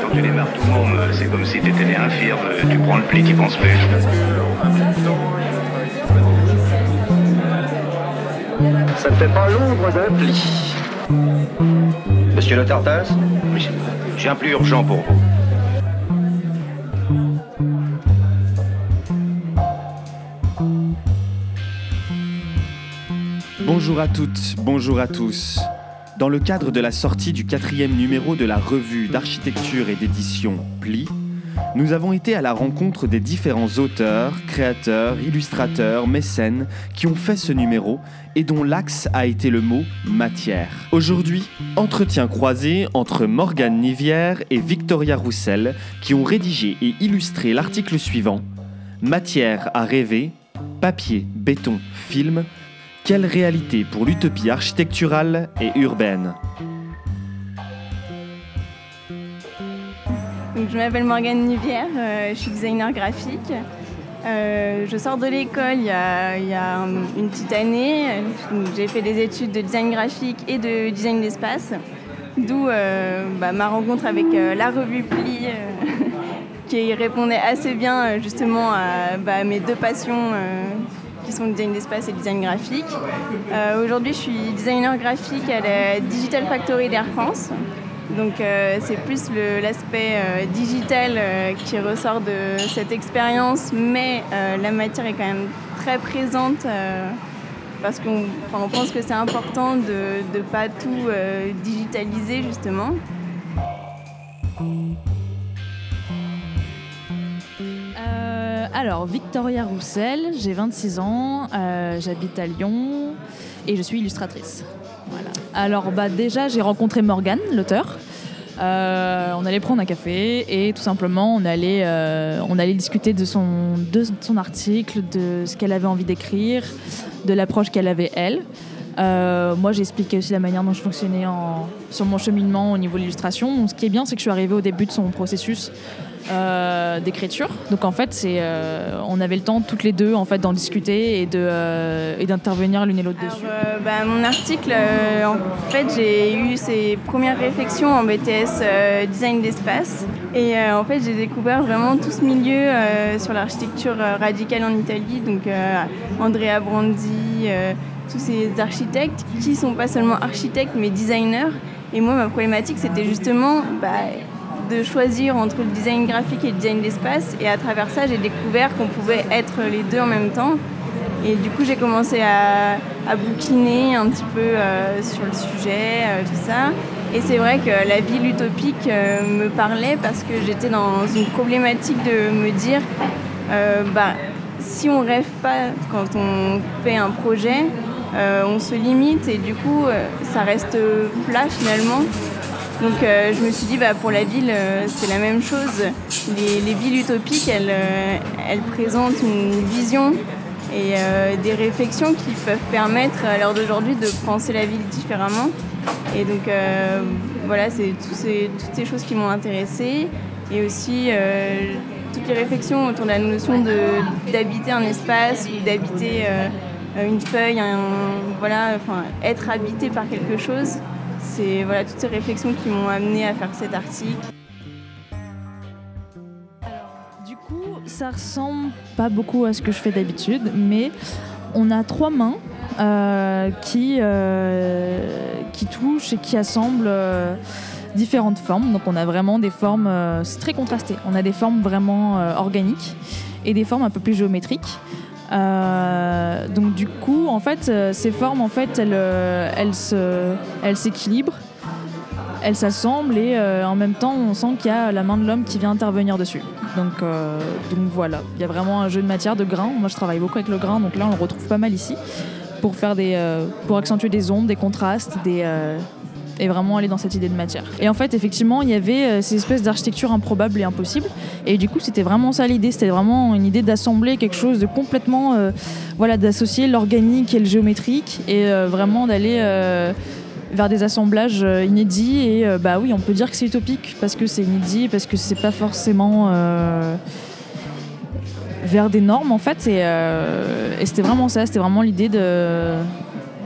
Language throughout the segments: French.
Quand tu démarres tout le monde, c'est comme si tu étais né infirme, tu prends le pli, tu penses plus. Ça ne fait pas l'ombre d'un pli. Monsieur le Tartas j'ai un plus urgent pour vous. Bonjour à toutes, bonjour à tous. Dans le cadre de la sortie du quatrième numéro de la revue d'architecture et d'édition Pli, nous avons été à la rencontre des différents auteurs, créateurs, illustrateurs, mécènes qui ont fait ce numéro et dont l'axe a été le mot matière. Aujourd'hui, entretien croisé entre Morgane Nivière et Victoria Roussel qui ont rédigé et illustré l'article suivant Matière à rêver, papier, béton, film, quelle réalité pour l'utopie architecturale et urbaine je m'appelle Morgane Nivière, euh, je suis designer graphique. Euh, je sors de l'école il y a, une petite année. J'ai fait des études de design graphique et de design d'espace, d'où euh, bah, ma rencontre avec la revue Pli, qui répondait assez bien justement à bah, mes deux passions qui sont design d'espace et design graphique. Euh, Aujourd'hui, je suis designer graphique à la Digital Factory d'Air France. Donc euh, c'est plus l'aspect euh, digital qui ressort de cette expérience, mais la matière est quand même très présente parce qu'on pense que c'est important de ne pas tout digitaliser justement. Alors, Victoria Roussel, j'ai 26 ans, euh, j'habite à Lyon et je suis illustratrice. Voilà. Alors, bah, déjà, j'ai rencontré Morgane, l'auteur. Euh, on allait prendre un café et tout simplement, on allait, euh, on allait discuter de son, de son article, de ce qu'elle avait envie d'écrire, de l'approche qu'elle avait elle. Euh, moi, j'ai expliqué aussi la manière dont je fonctionnais en- sur mon cheminement au niveau de l'illustration. Ce qui est bien, c'est que je suis arrivée au début de son processus euh, d'écriture. Donc en fait, c'est, euh, on avait le temps toutes les deux en fait d'en discuter et de euh, et d'intervenir l'une et l'autre dessus. bah, mon article, en fait, j'ai eu ces premières réflexions en BTS design d'espace. Et en fait, j'ai découvert vraiment tout ce milieu sur l'architecture radicale en Italie. Donc, Andrea Brandi, tous ces architectes qui sont pas seulement architectes mais designers. Et moi, ma problématique, c'était justement bah, de choisir entre le design graphique et le design d'espace. Et à travers ça, j'ai découvert qu'on pouvait être les deux en même temps. Et du coup, j'ai commencé à, bouquiner un petit peu euh, sur le sujet, euh, tout ça. Et c'est vrai que la ville utopique euh, me parlait parce que j'étais dans une problématique de me dire, bah, si on rêve pas quand on fait un projet, on se limite et du coup, ça reste plat finalement. Donc euh, je me suis dit, bah, pour la ville, euh, c'est la même chose. Les, les villes utopiques, elles, euh, elles présentent une vision et des réflexions qui peuvent permettre à l'heure d'aujourd'hui de penser la ville différemment. Et donc voilà, c'est ces- toutes ces choses qui m'ont intéressée. Et aussi toutes les réflexions autour de la notion d'habiter un espace ou d'habiter une feuille, voilà, enfin, être habité par quelque chose. C'est voilà, toutes ces réflexions qui m'ont amené à faire cet article. Du coup, ça ressemble pas beaucoup à ce que je fais d'habitude, mais on a trois mains euh, qui, euh, qui touchent et qui assemblent euh, différentes formes. Donc on a vraiment des formes, très contrasté. On a des formes vraiment organiques et des formes un peu plus géométriques. Euh, donc du coup, en fait, euh, ces formes, en fait, elles, euh, elles elles s'équilibrent, elles s'assemblent et en même temps, on sent qu'il y a la main de l'homme qui vient intervenir dessus. Donc, donc voilà, il y a vraiment un jeu de matière, de grain. Moi, je travaille beaucoup avec le grain, donc là, on le retrouve pas mal ici pour faire des, pour accentuer des ombres, des contrastes, des et vraiment aller dans cette idée de matière. Et en fait, effectivement, il y avait euh, ces espèces d'architecture improbable et impossible. Et du coup, c'était vraiment ça l'idée. C'était vraiment une idée d'assembler quelque chose de complètement, euh, voilà, d'associer l'organique et le géométrique et euh, vraiment d'aller vers des assemblages inédits. Et bah oui, on peut dire que c'est utopique parce que c'est inédit, parce que c'est pas forcément vers des normes en fait. Et c'était vraiment ça, c'était vraiment l'idée de,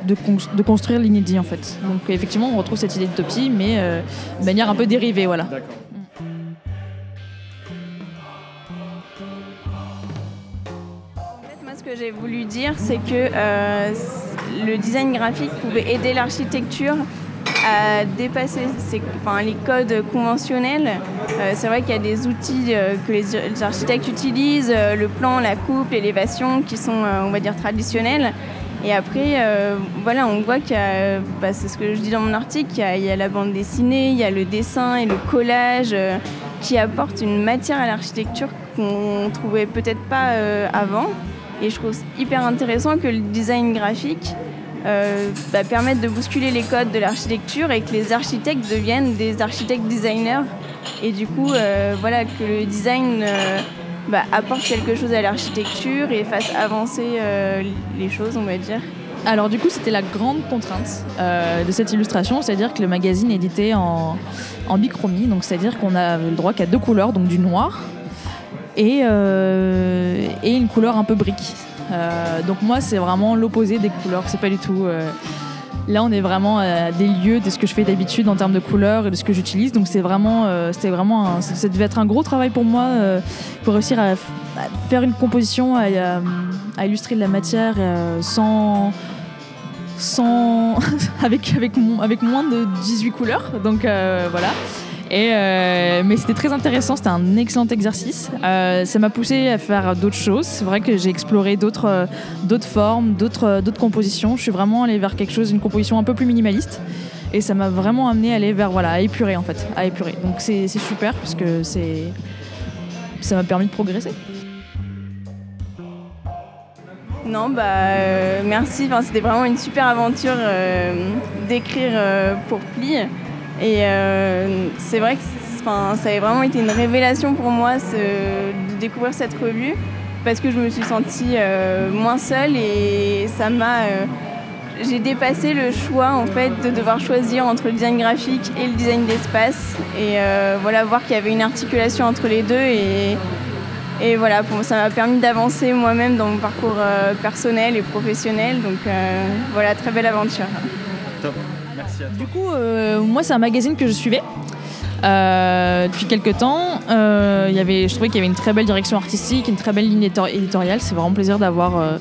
de, con- de construire l'inédit en fait. Donc effectivement, on retrouve cette idée d'utopie, mais euh, de manière un peu dérivée, voilà. En fait, moi, ce que j'ai voulu dire, c'est que euh, le design graphique pouvait aider l'architecture à dépasser ses- enfin, les codes conventionnels. Euh, c'est vrai qu'il y a des outils euh, que les, les architectes utilisent, euh, le plan, la coupe, l'élévation, qui sont, euh, on va dire, traditionnels. Et après, euh, voilà, on voit qu'il y a, bah, c'est ce que je dis dans mon article, il y, a, la bande dessinée, il y a le dessin et le collage euh, qui apportent une matière à l'architecture qu'on trouvait peut-être pas euh, avant. Et je trouve hyper intéressant que le design graphique bah, permette de bousculer les codes de l'architecture et que les architectes deviennent des architectes designers. Et du coup, voilà, que le design bah, apporte quelque chose à l'architecture et fasse avancer euh, les choses, on va dire. Alors du coup, c'était la grande contrainte euh, de cette illustration, c'est-à-dire que le magazine est édité en, en bichromie, donc c'est-à-dire qu'on a le droit qu'à deux couleurs, donc du noir et, euh, et une couleur un peu brique. Donc moi, c'est vraiment l'opposé des couleurs, c'est pas du tout... euh, Là, on est vraiment à des lieux de ce que je fais d'habitude en termes de couleurs et de ce que j'utilise. Donc, c'est vraiment, euh, c'était vraiment, un- ça devait être un gros travail pour moi euh, pour réussir à, faire une composition, à, illustrer de la matière euh, sans, avec, avec, avec moins de 18 couleurs. Donc euh, voilà. Euh, mais c'était très intéressant, c'était un excellent exercice. Euh, ça m'a poussé à faire d'autres choses. C'est vrai que j'ai exploré d'autres euh, formes, d'autres compositions. Je suis vraiment allée vers quelque chose, une composition un peu plus minimaliste. Et ça m'a vraiment amené à aller vers, voilà, à épurer en fait, à épurer. Donc c'est super parce que ça m'a permis de progresser. Non, bah merci. C'était vraiment une super aventure d'écrire pour Pli. Et euh, c'est vrai que ça a vraiment été une révélation pour moi de découvrir cette revue parce que je me suis sentie euh, moins seule et ça m'a. euh, j'ai dépassé le choix en fait de devoir choisir entre le design graphique et le design d'espace et voilà voir qu'il y avait une articulation entre les deux et et voilà, ça m'a permis d'avancer moi-même dans mon parcours personnel et professionnel. Donc voilà, très belle aventure. Merci à toi. Du coup, euh, moi, c'est un magazine que je suivais euh, depuis quelques temps. Euh, y avait, je trouvais qu'il y avait une très belle direction artistique, une très belle ligne éditor- éditoriale. C'est vraiment plaisir d'avoir,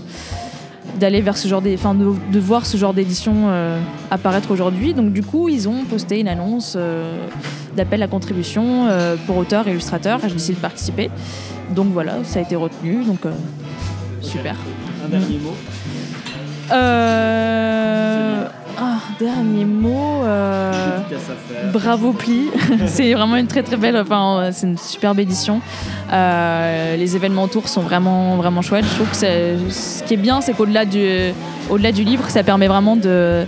d'aller vers ce genre des, enfin, de, de voir ce genre d'édition apparaître aujourd'hui. Donc, du coup, ils ont posté une annonce d'appel à contribution pour auteurs et illustrateurs. J'ai décidé de participer. Donc voilà, ça a été retenu. Donc super. Un dernier mot. Euh... Ah, dernier mot. euh. Bravo Pli, c'est vraiment une très très belle, enfin c'est une superbe édition. Euh, les événements autour sont vraiment vraiment chouettes. Je trouve que ce qui est bien, c'est qu'au-delà du, au-delà du livre, ça permet vraiment de,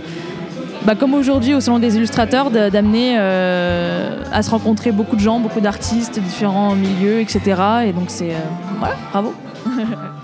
bah, comme aujourd'hui au salon des illustrateurs, d'amener euh, à se rencontrer beaucoup de gens, beaucoup d'artistes, différents milieux, etc. Et donc c'est voilà, bravo.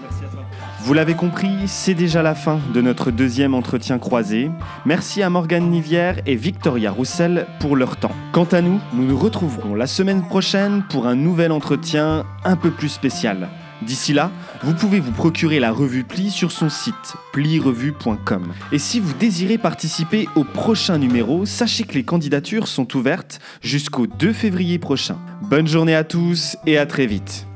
Vous l'avez compris, c'est déjà la fin de notre deuxième entretien croisé. Merci à Morgane Nivière et Victoria Roussel pour leur temps. Quant à nous, nous nous retrouverons la semaine prochaine pour un nouvel entretien un peu plus spécial. D'ici là, vous pouvez vous procurer la revue Pli sur son site plirevue.com. Et si vous désirez participer au prochain numéro, sachez que les candidatures sont ouvertes jusqu'au 2 février prochain. Bonne journée à tous et à très vite.